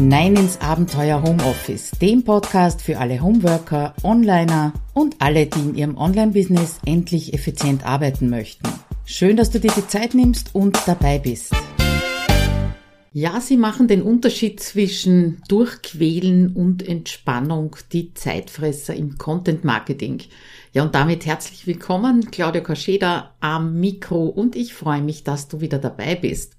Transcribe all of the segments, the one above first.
hinein ins Abenteuer Homeoffice, dem Podcast für alle Homeworker, Onliner und alle, die in ihrem Online-Business endlich effizient arbeiten möchten. Schön, dass du dir die Zeit nimmst und dabei bist. Ja, sie machen den Unterschied zwischen Durchquälen und Entspannung, die Zeitfresser im Content Marketing. Ja, und damit herzlich willkommen, Claudia Koscheda am Mikro und ich freue mich, dass du wieder dabei bist.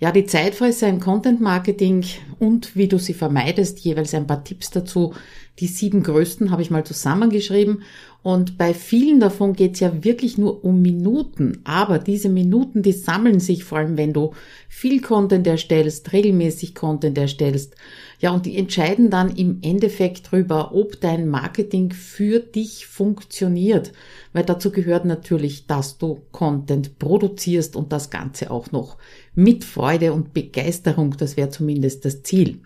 Ja, die Zeitfresser im Content Marketing und wie du sie vermeidest, jeweils ein paar Tipps dazu. Die sieben größten habe ich mal zusammengeschrieben und bei vielen davon geht es ja wirklich nur um Minuten. Aber diese Minuten, die sammeln sich vor allem, wenn du viel Content erstellst, regelmäßig Content erstellst. Ja, und die entscheiden dann im Endeffekt darüber, ob dein Marketing für dich funktioniert. Weil dazu gehört natürlich, dass du Content produzierst und das Ganze auch noch mit Freude und Begeisterung. Das wäre zumindest das Ziel.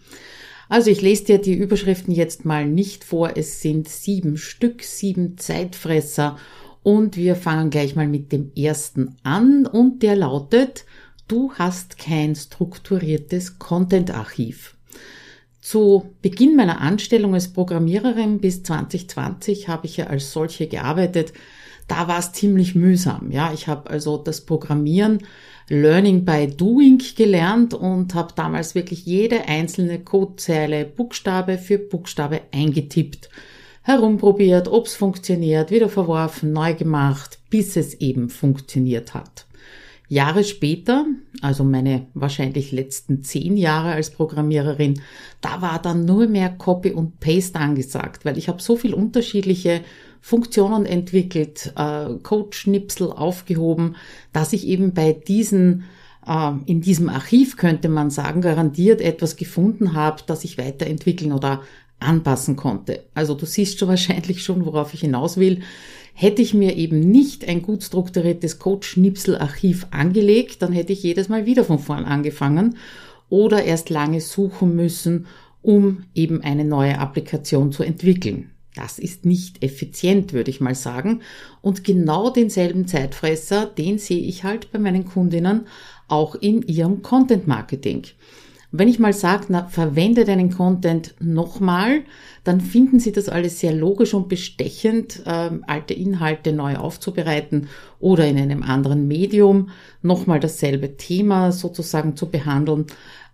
Also ich lese dir die Überschriften jetzt mal nicht vor. Es sind sieben Stück, sieben Zeitfresser. Und wir fangen gleich mal mit dem ersten an. Und der lautet, du hast kein strukturiertes Content-Archiv. Zu Beginn meiner Anstellung als Programmiererin bis 2020 habe ich ja als solche gearbeitet. Da war es ziemlich mühsam. Ja, ich habe also das Programmieren Learning by Doing gelernt und habe damals wirklich jede einzelne Codezeile Buchstabe für Buchstabe eingetippt, herumprobiert, ob es funktioniert, wieder verworfen, neu gemacht, bis es eben funktioniert hat. Jahre später, also meine wahrscheinlich letzten zehn Jahre als Programmiererin, da war dann nur mehr Copy und Paste angesagt, weil ich habe so viel unterschiedliche Funktionen entwickelt, äh, Code-Schnipsel aufgehoben, dass ich eben bei diesen äh, in diesem Archiv könnte man sagen, garantiert etwas gefunden habe, das ich weiterentwickeln oder anpassen konnte. Also du siehst schon wahrscheinlich schon, worauf ich hinaus will. Hätte ich mir eben nicht ein gut strukturiertes Code-Schnipsel-Archiv angelegt, dann hätte ich jedes Mal wieder von vorn angefangen oder erst lange suchen müssen, um eben eine neue Applikation zu entwickeln. Das ist nicht effizient, würde ich mal sagen. Und genau denselben Zeitfresser, den sehe ich halt bei meinen Kundinnen auch in ihrem Content Marketing. Wenn ich mal sage, na, verwende deinen Content nochmal, dann finden Sie das alles sehr logisch und bestechend, äh, alte Inhalte neu aufzubereiten oder in einem anderen Medium nochmal dasselbe Thema sozusagen zu behandeln.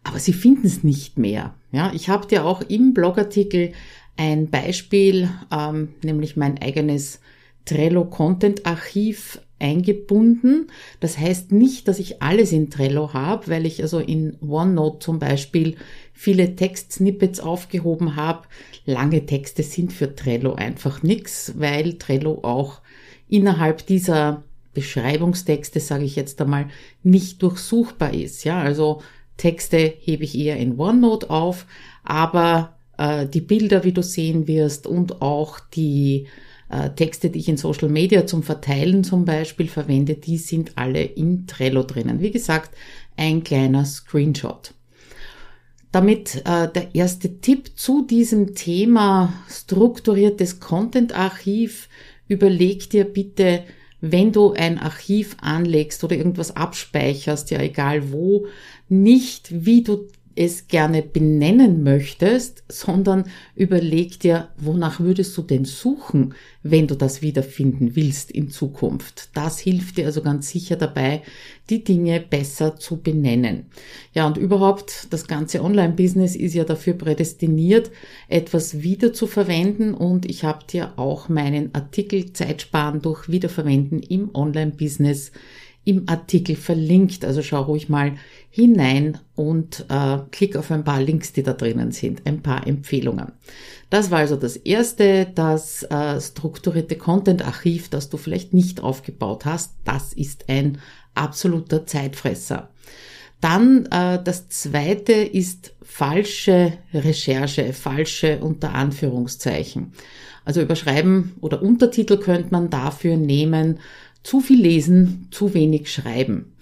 Aber Sie finden es nicht mehr. Ja, ich habe dir auch im Blogartikel ein Beispiel, ähm, nämlich mein eigenes Trello Content Archiv eingebunden. Das heißt nicht, dass ich alles in Trello habe, weil ich also in OneNote zum Beispiel viele Textsnippets aufgehoben habe. Lange Texte sind für Trello einfach nix, weil Trello auch innerhalb dieser Beschreibungstexte, sage ich jetzt einmal, nicht durchsuchbar ist. Ja, also Texte hebe ich eher in OneNote auf, aber äh, die Bilder, wie du sehen wirst und auch die äh, Texte, die ich in Social Media zum Verteilen zum Beispiel verwende, die sind alle in Trello drinnen. Wie gesagt, ein kleiner Screenshot. Damit äh, der erste Tipp zu diesem Thema strukturiertes Content-Archiv. Überleg dir bitte, wenn du ein Archiv anlegst oder irgendwas abspeicherst, ja egal wo, nicht wie du es gerne benennen möchtest, sondern überleg dir, wonach würdest du denn suchen, wenn du das wiederfinden willst in Zukunft. Das hilft dir also ganz sicher dabei, die Dinge besser zu benennen. Ja, und überhaupt, das ganze Online-Business ist ja dafür prädestiniert, etwas wieder zu verwenden und ich habe dir auch meinen Artikel Zeitsparen durch Wiederverwenden im Online-Business im Artikel verlinkt. Also schau ruhig mal hinein und äh, klick auf ein paar Links, die da drinnen sind, ein paar Empfehlungen. Das war also das erste, das äh, strukturierte Content-Archiv, das du vielleicht nicht aufgebaut hast. Das ist ein absoluter Zeitfresser. Dann äh, das zweite ist falsche Recherche, falsche unter Anführungszeichen. Also überschreiben oder Untertitel könnte man dafür nehmen, zu viel lesen, zu wenig schreiben.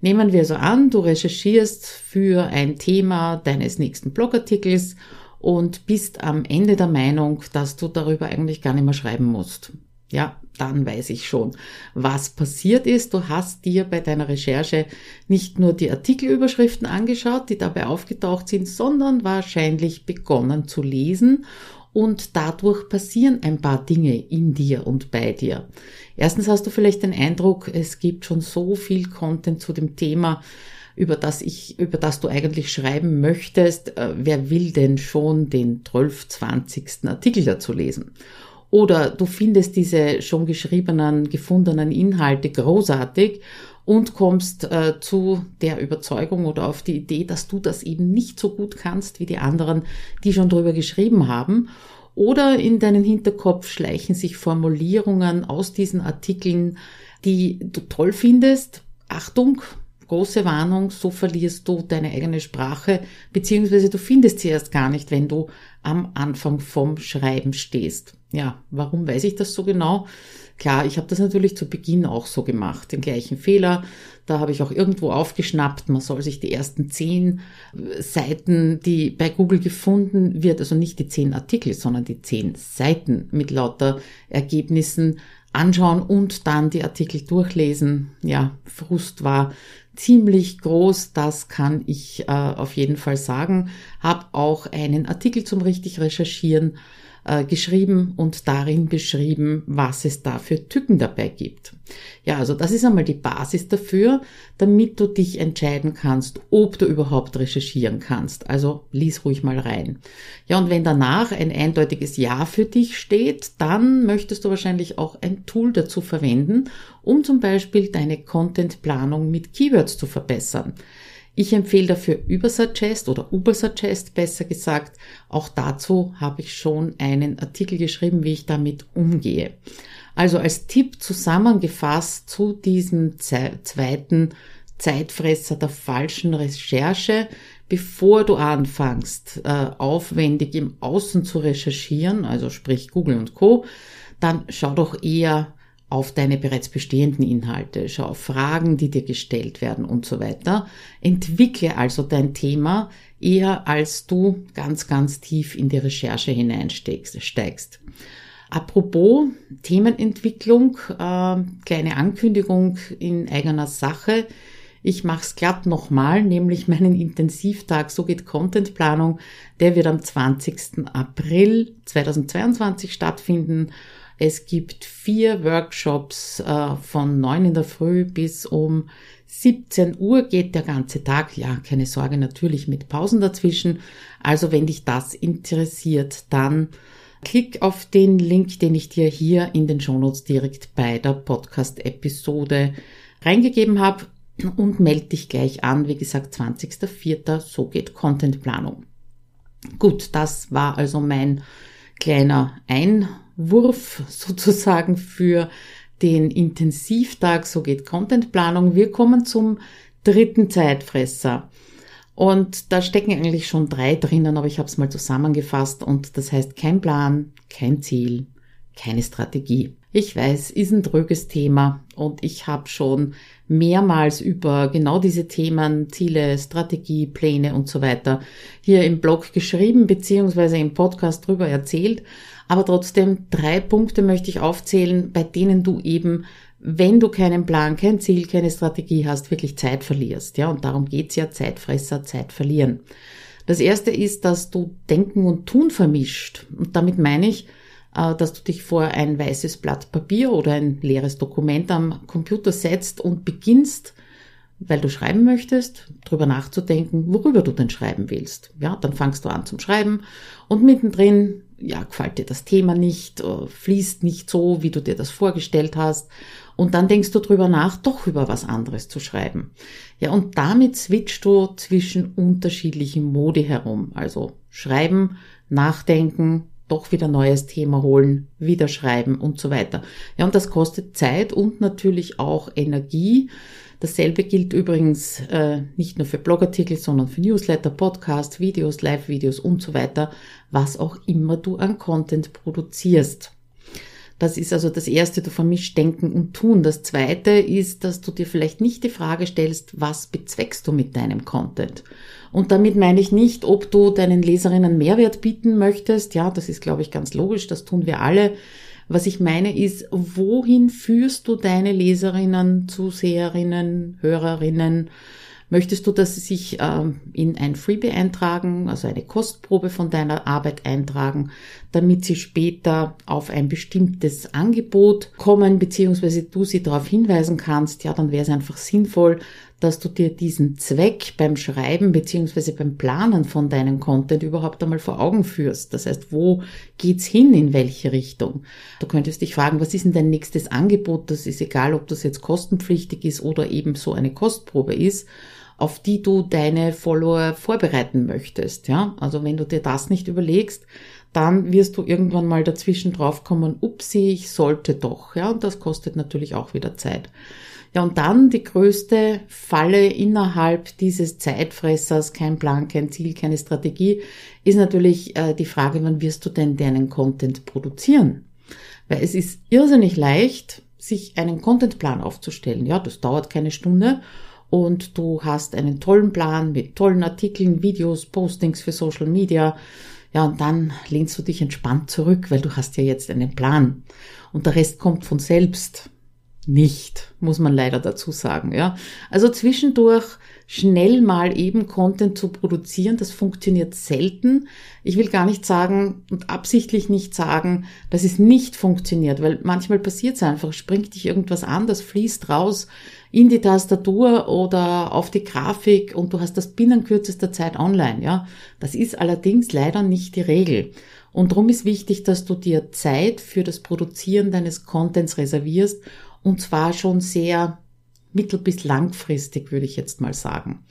Nehmen wir so an, du recherchierst für ein Thema deines nächsten Blogartikels und bist am Ende der Meinung, dass du darüber eigentlich gar nicht mehr schreiben musst. Ja, dann weiß ich schon, was passiert ist. Du hast dir bei deiner Recherche nicht nur die Artikelüberschriften angeschaut, die dabei aufgetaucht sind, sondern wahrscheinlich begonnen zu lesen und dadurch passieren ein paar Dinge in dir und bei dir. Erstens hast du vielleicht den Eindruck, es gibt schon so viel Content zu dem Thema, über das ich, über das du eigentlich schreiben möchtest. Äh, wer will denn schon den 12, 20. Artikel dazu lesen? Oder du findest diese schon geschriebenen, gefundenen Inhalte großartig und kommst äh, zu der Überzeugung oder auf die Idee, dass du das eben nicht so gut kannst wie die anderen, die schon drüber geschrieben haben. Oder in deinen Hinterkopf schleichen sich Formulierungen aus diesen Artikeln, die du toll findest. Achtung, große Warnung, so verlierst du deine eigene Sprache, beziehungsweise du findest sie erst gar nicht, wenn du am Anfang vom Schreiben stehst. Ja, warum weiß ich das so genau? Klar, ich habe das natürlich zu Beginn auch so gemacht, den gleichen Fehler. Da habe ich auch irgendwo aufgeschnappt, man soll sich die ersten zehn Seiten, die bei Google gefunden wird, also nicht die zehn Artikel, sondern die zehn Seiten mit lauter Ergebnissen anschauen und dann die Artikel durchlesen. Ja, Frust war ziemlich groß, das kann ich äh, auf jeden Fall sagen. Hab auch einen Artikel zum richtig recherchieren äh, geschrieben und darin beschrieben, was es da für Tücken dabei gibt. Ja, also das ist einmal die Basis dafür, damit du dich entscheiden kannst, ob du überhaupt recherchieren kannst. Also lies ruhig mal rein. Ja, und wenn danach ein eindeutiges Ja für dich steht, dann möchtest du wahrscheinlich auch ein Tool dazu verwenden, um zum Beispiel deine Contentplanung mit Keywords zu verbessern. Ich empfehle dafür Übersuggest oder Ubersuggest besser gesagt. Auch dazu habe ich schon einen Artikel geschrieben, wie ich damit umgehe. Also als Tipp zusammengefasst zu diesem zweiten Zeitfresser der falschen Recherche, bevor du anfängst, äh, aufwendig im Außen zu recherchieren, also sprich Google und Co., dann schau doch eher auf deine bereits bestehenden Inhalte, schau auf Fragen, die dir gestellt werden und so weiter. Entwickle also dein Thema eher als du ganz, ganz tief in die Recherche hineinsteigst. Apropos Themenentwicklung, äh, kleine Ankündigung in eigener Sache. Ich mache es glatt nochmal, nämlich meinen Intensivtag, so geht Contentplanung, der wird am 20. April 2022 stattfinden es gibt vier Workshops äh, von neun in der Früh bis um 17 Uhr geht der ganze Tag. Ja, keine Sorge, natürlich mit Pausen dazwischen. Also wenn dich das interessiert, dann klick auf den Link, den ich dir hier in den Shownotes direkt bei der Podcast-Episode reingegeben habe und melde dich gleich an. Wie gesagt, 20.04. So geht Contentplanung. Gut, das war also mein kleiner Einwurf sozusagen für den Intensivtag, so geht Contentplanung. Wir kommen zum dritten Zeitfresser. Und da stecken eigentlich schon drei drinnen, aber ich habe es mal zusammengefasst und das heißt kein Plan, kein Ziel, keine Strategie. Ich weiß, ist ein dröges Thema und ich habe schon mehrmals über genau diese Themen, Ziele, Strategie, Pläne und so weiter hier im Blog geschrieben beziehungsweise im Podcast drüber erzählt. Aber trotzdem drei Punkte möchte ich aufzählen, bei denen du eben, wenn du keinen Plan, kein Ziel, keine Strategie hast, wirklich Zeit verlierst. Ja, und darum geht's ja, Zeitfresser, Zeit verlieren. Das erste ist, dass du Denken und Tun vermischt. Und damit meine ich, dass du dich vor ein weißes Blatt Papier oder ein leeres Dokument am Computer setzt und beginnst, weil du schreiben möchtest, drüber nachzudenken, worüber du denn schreiben willst. Ja, dann fangst du an zum Schreiben und mittendrin, ja, gefällt dir das Thema nicht, äh, fließt nicht so, wie du dir das vorgestellt hast. Und dann denkst du drüber nach, doch über was anderes zu schreiben. Ja, und damit switchst du zwischen unterschiedlichen Modi herum. Also schreiben, nachdenken, doch wieder neues Thema holen, wieder schreiben und so weiter. Ja, und das kostet Zeit und natürlich auch Energie. Dasselbe gilt übrigens äh, nicht nur für Blogartikel, sondern für Newsletter, Podcast, Videos, Live-Videos und so weiter, was auch immer du an Content produzierst. Das ist also das erste, du vermischst Denken und Tun. Das zweite ist, dass du dir vielleicht nicht die Frage stellst, was bezweckst du mit deinem Content? Und damit meine ich nicht, ob du deinen Leserinnen Mehrwert bieten möchtest. Ja, das ist, glaube ich, ganz logisch. Das tun wir alle. Was ich meine ist, wohin führst du deine Leserinnen, Zuseherinnen, Hörerinnen? Möchtest du, dass sie sich ähm, in ein Freebie eintragen, also eine Kostprobe von deiner Arbeit eintragen, damit sie später auf ein bestimmtes Angebot kommen, beziehungsweise du sie darauf hinweisen kannst, ja, dann wäre es einfach sinnvoll, dass du dir diesen Zweck beim Schreiben beziehungsweise beim Planen von deinem Content überhaupt einmal vor Augen führst. Das heißt, wo geht's hin, in welche Richtung? Du könntest dich fragen, was ist denn dein nächstes Angebot? Das ist egal, ob das jetzt kostenpflichtig ist oder eben so eine Kostprobe ist auf die du deine Follower vorbereiten möchtest. Ja, also wenn du dir das nicht überlegst, dann wirst du irgendwann mal dazwischen draufkommen, upsie, ich sollte doch. Ja, und das kostet natürlich auch wieder Zeit. Ja, und dann die größte Falle innerhalb dieses Zeitfressers, kein Plan, kein Ziel, keine Strategie, ist natürlich äh, die Frage, wann wirst du denn deinen Content produzieren? Weil es ist irrsinnig leicht, sich einen Contentplan aufzustellen. Ja, das dauert keine Stunde und du hast einen tollen Plan mit tollen Artikeln, Videos, Postings für Social Media. Ja, und dann lehnst du dich entspannt zurück, weil du hast ja jetzt einen Plan. Und der Rest kommt von selbst nicht, muss man leider dazu sagen, ja. Also zwischendurch schnell mal eben Content zu produzieren, das funktioniert selten. Ich will gar nicht sagen und absichtlich nicht sagen, dass es nicht funktioniert, weil manchmal passiert es einfach, springt dich irgendwas an, das fließt raus in die Tastatur oder auf die Grafik und du hast das binnen kürzester Zeit online, ja. Das ist allerdings leider nicht die Regel. Und darum ist wichtig, dass du dir Zeit für das Produzieren deines Contents reservierst und zwar schon sehr mittel- bis langfristig, würde ich jetzt mal sagen.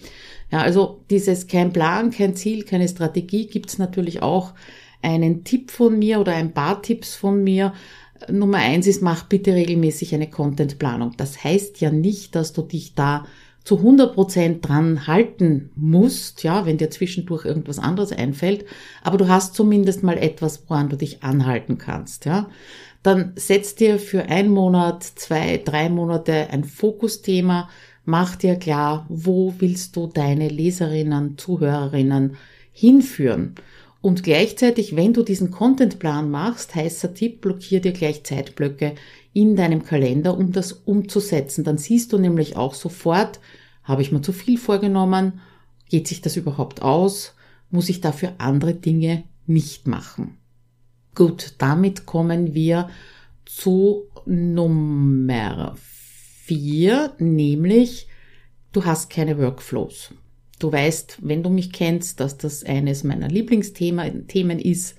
Ja, also dieses kein Plan, kein Ziel, keine Strategie gibt's natürlich auch einen Tipp von mir oder ein paar Tipps von mir, Nummer eins ist, mach bitte regelmäßig eine Contentplanung. Das heißt ja nicht, dass du dich da zu 100 Prozent dran halten musst, ja, wenn dir zwischendurch irgendwas anderes einfällt, aber du hast zumindest mal etwas, woran du dich anhalten kannst, ja. Dann setz dir für einen Monat, zwei, drei Monate ein Fokusthema, mach dir klar, wo willst du deine Leserinnen, Zuhörerinnen hinführen. Und gleichzeitig, wenn du diesen Contentplan machst, heißer Tipp, blockier dir gleich Zeitblöcke in deinem Kalender, um das umzusetzen. Dann siehst du nämlich auch sofort, habe ich mir zu viel vorgenommen? Geht sich das überhaupt aus? Muss ich dafür andere Dinge nicht machen? Gut, damit kommen wir zu Nummer vier, nämlich du hast keine Workflows. Du weißt, wenn du mich kennst, dass das eines meiner Lieblingsthemen ist.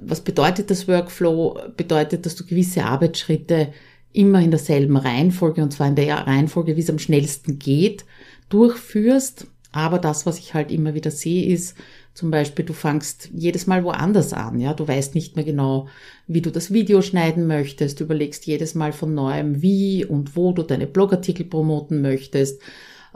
Was bedeutet das Workflow? Bedeutet, dass du gewisse Arbeitsschritte immer in derselben Reihenfolge, und zwar in der Reihenfolge, wie es am schnellsten geht, durchführst. Aber das, was ich halt immer wieder sehe, ist zum Beispiel, du fangst jedes Mal woanders an, ja. Du weißt nicht mehr genau, wie du das Video schneiden möchtest. Du überlegst jedes Mal von neuem, wie und wo du deine Blogartikel promoten möchtest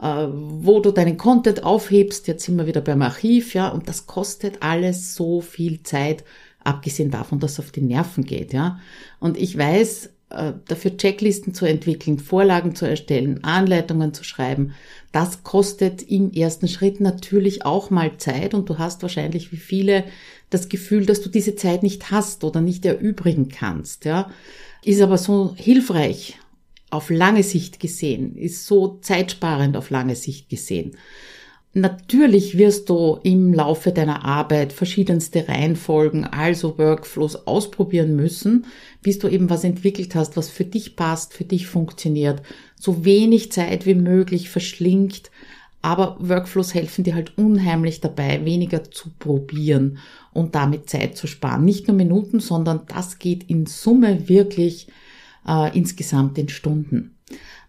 äh, wo du deinen Content aufhebst. Jetzt sind wir wieder beim Archiv, ja, und das kostet alles so viel Zeit, abgesehen davon, dass es auf die Nerven geht, ja. Und ich weiß, äh, dafür Checklisten zu entwickeln, Vorlagen zu erstellen, Anleitungen zu schreiben, das kostet im ersten Schritt natürlich auch mal Zeit und du hast wahrscheinlich wie viele das Gefühl, dass du diese Zeit nicht hast oder nicht erübrigen kannst, ja. Ist aber so hilfreich auf lange Sicht gesehen, ist so zeitsparend auf lange Sicht gesehen. Natürlich wirst du im Laufe deiner Arbeit verschiedenste Reihenfolgen, also Workflows ausprobieren müssen, bis du eben was entwickelt hast, was für dich passt, für dich funktioniert, so wenig Zeit wie möglich verschlingt, aber Workflows helfen dir halt unheimlich dabei, weniger zu probieren und damit Zeit zu sparen. Nicht nur Minuten, sondern das geht in Summe wirklich äh, insgesamt in Stunden.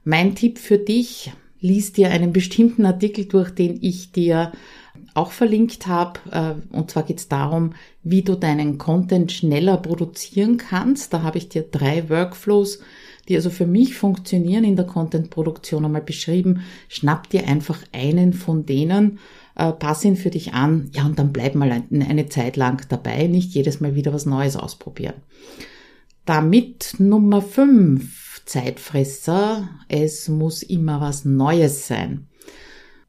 Mein Tipp für dich, lies dir einen bestimmten Artikel durch, den ich dir auch verlinkt habe. Äh, und zwar geht es darum, wie du deinen Content schneller produzieren kannst. Da habe ich dir drei Workflows, die also für mich funktionieren in der Content-Produktion einmal beschrieben. Schnapp dir einfach einen von denen, äh, pass ihn für dich an, ja, und dann bleib mal eine Zeit lang dabei, nicht jedes Mal wieder was Neues ausprobieren. Damit Nummer 5 Zeitfresser, es muss immer was Neues sein.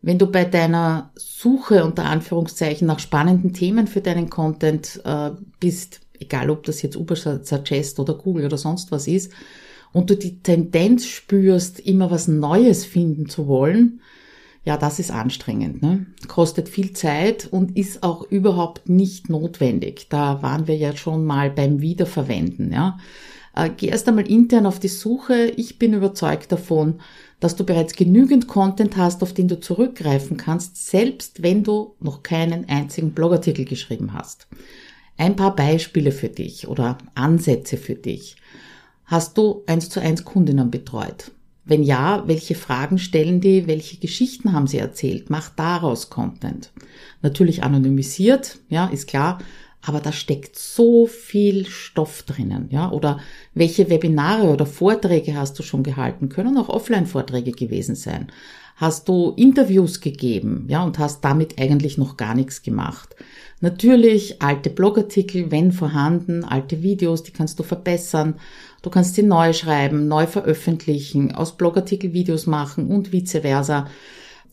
Wenn du bei deiner Suche unter Anführungszeichen nach spannenden Themen für deinen Content äh, bist, egal ob das jetzt Uber Suggest oder Google oder sonst was ist, und du die Tendenz spürst, immer was Neues finden zu wollen, ja, das ist anstrengend. Ne? Kostet viel Zeit und ist auch überhaupt nicht notwendig. Da waren wir ja schon mal beim Wiederverwenden. Ja? Äh, geh erst einmal intern auf die Suche. Ich bin überzeugt davon, dass du bereits genügend Content hast, auf den du zurückgreifen kannst, selbst wenn du noch keinen einzigen Blogartikel geschrieben hast. Ein paar Beispiele für dich oder Ansätze für dich. Hast du eins zu eins Kundinnen betreut? Wenn ja, welche Fragen stellen die? Welche Geschichten haben sie erzählt? Mach daraus Content. Natürlich anonymisiert, ja, ist klar. Aber da steckt so viel Stoff drinnen, ja. Oder welche Webinare oder Vorträge hast du schon gehalten? Können auch Offline-Vorträge gewesen sein. Hast du Interviews gegeben, ja, und hast damit eigentlich noch gar nichts gemacht. Natürlich alte Blogartikel, wenn vorhanden, alte Videos, die kannst du verbessern. Du kannst sie neu schreiben, neu veröffentlichen, aus Blogartikel Videos machen und vice versa.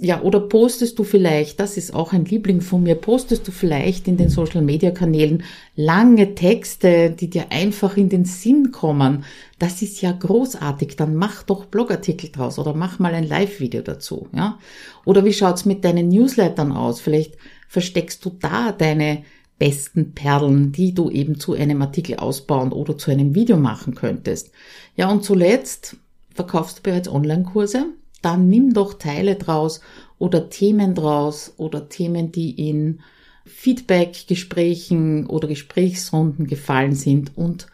Ja, oder postest du vielleicht, das ist auch ein Liebling von mir, postest du vielleicht in den Social Media Kanälen lange Texte, die dir einfach in den Sinn kommen. Das ist ja großartig, dann mach doch Blogartikel draus oder mach mal ein Live-Video dazu, ja. Oder wie schaut's mit deinen Newslettern aus? Vielleicht versteckst du da deine besten Perlen, die du eben zu einem Artikel ausbauen oder zu einem Video machen könntest. Ja, und zuletzt verkaufst du bereits Online-Kurse dann nimm doch Teile draus oder Themen draus oder Themen, die in Feedback-Gesprächen oder Gesprächsrunden gefallen sind und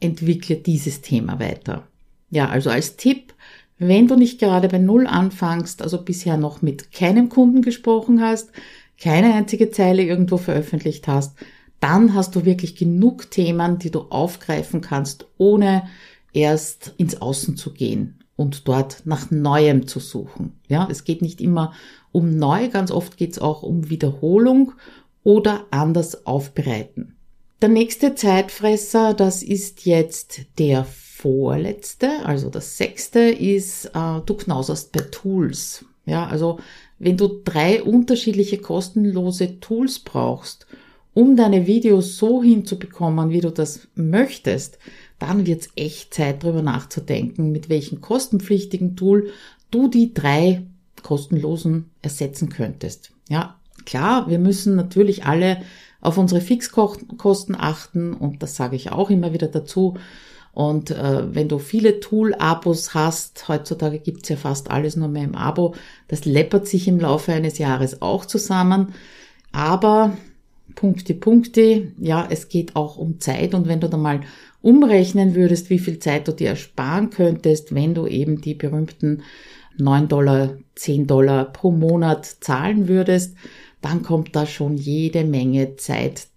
entwickle dieses Thema weiter. Ja, also als Tipp, wenn du nicht gerade bei Null anfängst, also bisher noch mit keinem Kunden gesprochen hast, keine einzige Zeile irgendwo veröffentlicht hast, dann hast du wirklich genug Themen, die du aufgreifen kannst, ohne erst ins Außen zu gehen und dort nach Neuem zu suchen. Ja, es geht nicht immer um neu, ganz oft geht es auch um Wiederholung oder anders aufbereiten. Der nächste Zeitfresser, das ist jetzt der vorletzte, also das sechste ist, äh, du knauserst bei Tools. Ja, also wenn du drei unterschiedliche kostenlose Tools brauchst, um deine Videos so hinzubekommen, wie du das möchtest, dann wird's echt Zeit drüber nachzudenken, mit welchem kostenpflichtigen Tool du die drei kostenlosen ersetzen könntest. Ja, klar, wir müssen natürlich alle auf unsere Fixkosten achten und das sage ich auch immer wieder dazu. Und äh, wenn du viele Tool-Abos hast, heutzutage gibt's ja fast alles nur mehr im Abo, das läppert sich im Laufe eines Jahres auch zusammen. Aber Punkte, Punkte, ja, es geht auch um Zeit und wenn du da mal umrechnen würdest, wie viel Zeit du dir ersparen könntest, wenn du eben die berühmten 9 Dollar, 10 Dollar pro Monat zahlen würdest, dann kommt da schon jede Menge Zeit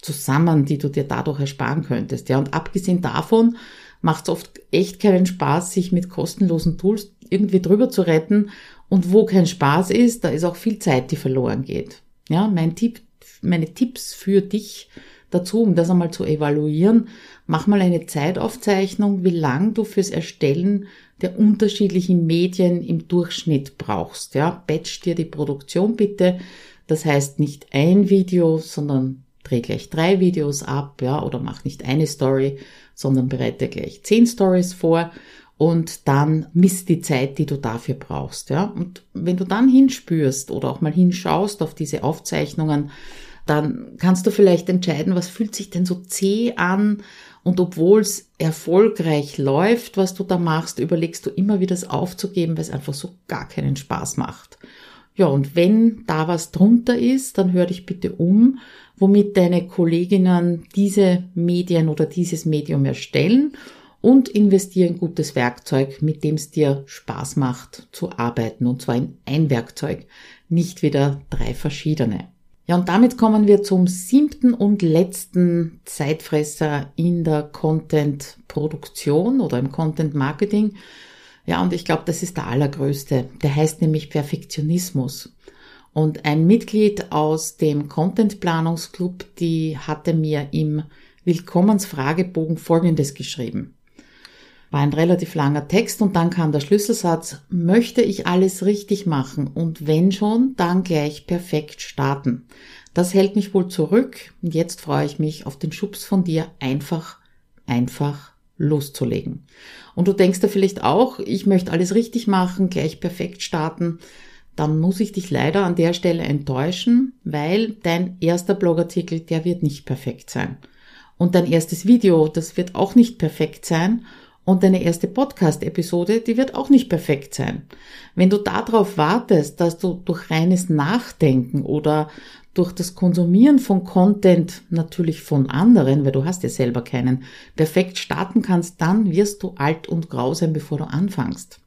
zusammen, die du dir dadurch ersparen könntest. Ja, und abgesehen davon macht es oft echt keinen Spaß, sich mit kostenlosen Tools irgendwie drüber zu retten. Und wo kein Spaß ist, da ist auch viel Zeit, die verloren geht. Ja, mein Tipp, meine Tipps für dich dazu, um das einmal zu evaluieren. Mach mal eine Zeitaufzeichnung, wie lang du fürs Erstellen der unterschiedlichen Medien im Durchschnitt brauchst. Ja, batch dir die Produktion bitte. Das heißt nicht ein Video, sondern dreh gleich drei Videos ab, ja, oder mach nicht eine Story, sondern bereite gleich zehn Stories vor und dann misst die Zeit, die du dafür brauchst, ja. Und wenn du dann hinspürst oder auch mal hinschaust auf diese Aufzeichnungen, dann kannst du vielleicht entscheiden, was fühlt sich denn so zäh an und obwohl es erfolgreich läuft, was du da machst, überlegst du immer wieder es aufzugeben, weil es einfach so gar keinen Spaß macht. Ja, und wenn da was drunter ist, dann hör dich bitte um, womit deine Kolleginnen diese Medien oder dieses Medium erstellen und investiere in gutes Werkzeug, mit dem es dir Spaß macht zu arbeiten. Und zwar in ein Werkzeug, nicht wieder drei verschiedene. Ja, und damit kommen wir zum siebten und letzten Zeitfresser in der Content-Produktion oder im Content-Marketing. Ja, und ich glaube, das ist der allergrößte. Der heißt nämlich Perfektionismus. Und ein Mitglied aus dem Content-Planungsclub, die hatte mir im Willkommensfragebogen Folgendes geschrieben. War ein relativ langer Text und dann kam der Schlüsselsatz, möchte ich alles richtig machen und wenn schon, dann gleich perfekt starten. Das hält mich wohl zurück und jetzt freue ich mich auf den Schubs von dir, einfach, einfach loszulegen. Und du denkst da vielleicht auch, ich möchte alles richtig machen, gleich perfekt starten. Dann muss ich dich leider an der Stelle enttäuschen, weil dein erster Blogartikel, der wird nicht perfekt sein. Und dein erstes Video, das wird auch nicht perfekt sein. Und deine erste Podcast-Episode, die wird auch nicht perfekt sein. Wenn du darauf wartest, dass du durch reines Nachdenken oder durch das Konsumieren von Content, natürlich von anderen, weil du hast ja selber keinen, perfekt starten kannst, dann wirst du alt und grau sein, bevor du anfängst.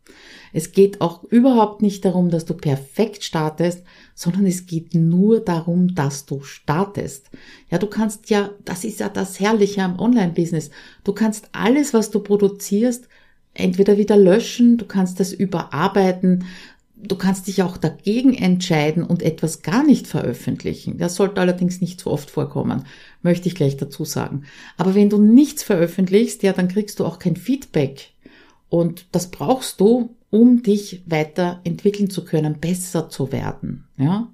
Es geht auch überhaupt nicht darum, dass du perfekt startest, sondern es geht nur darum, dass du startest. Ja, du kannst ja, das ist ja das Herrliche am Online-Business. Du kannst alles, was du produzierst, entweder wieder löschen, du kannst das überarbeiten, Du kannst dich auch dagegen entscheiden und etwas gar nicht veröffentlichen. Das sollte allerdings nicht so oft vorkommen, möchte ich gleich dazu sagen. Aber wenn du nichts veröffentlichst, ja, dann kriegst du auch kein Feedback. Und das brauchst du, um dich weiterentwickeln zu können, besser zu werden. Ja?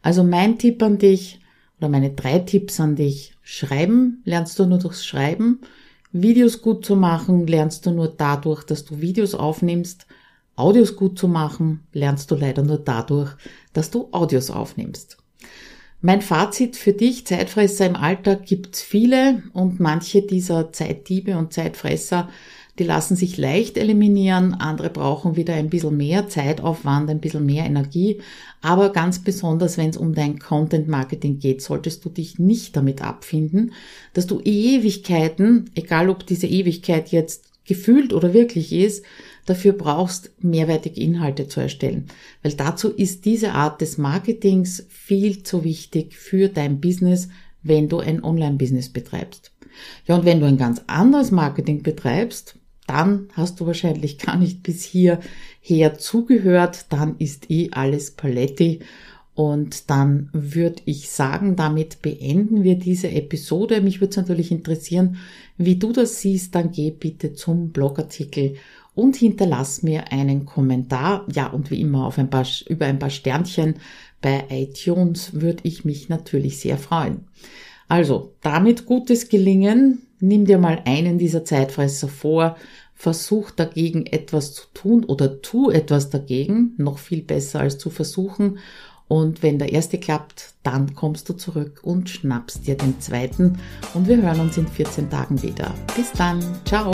Also mein Tipp an dich oder meine drei Tipps an dich. Schreiben lernst du nur durchs Schreiben. Videos gut zu machen lernst du nur dadurch, dass du Videos aufnimmst Audios gut zu machen, lernst du leider nur dadurch, dass du Audios aufnimmst. Mein Fazit für dich, Zeitfresser im Alltag gibt's viele und manche dieser Zeitdiebe und Zeitfresser, die lassen sich leicht eliminieren, andere brauchen wieder ein bisschen mehr Zeitaufwand, ein bisschen mehr Energie, aber ganz besonders, wenn es um dein Content Marketing geht, solltest du dich nicht damit abfinden, dass du Ewigkeiten, egal ob diese Ewigkeit jetzt gefühlt oder wirklich ist, dafür brauchst, mehrwertige Inhalte zu erstellen. Weil dazu ist diese Art des Marketings viel zu wichtig für dein Business, wenn du ein Online-Business betreibst. Ja, und wenn du ein ganz anderes Marketing betreibst, dann hast du wahrscheinlich gar nicht bis hierher zugehört, dann ist eh alles Paletti und dann würde ich sagen, damit beenden wir diese Episode. Mich würde es natürlich interessieren, wie du das siehst. Dann geh bitte zum Blogartikel und hinterlass mir einen Kommentar. Ja, und wie immer auf ein paar, über ein paar Sternchen bei iTunes würde ich mich natürlich sehr freuen. Also, damit gutes Gelingen. Nimm dir mal einen dieser Zeitfresser vor. Versuch dagegen etwas zu tun oder tu etwas dagegen. Noch viel besser als zu versuchen. Und wenn der erste klappt, dann kommst du zurück und schnappst dir den zweiten. Und wir hören uns in 14 Tagen wieder. Bis dann. Ciao.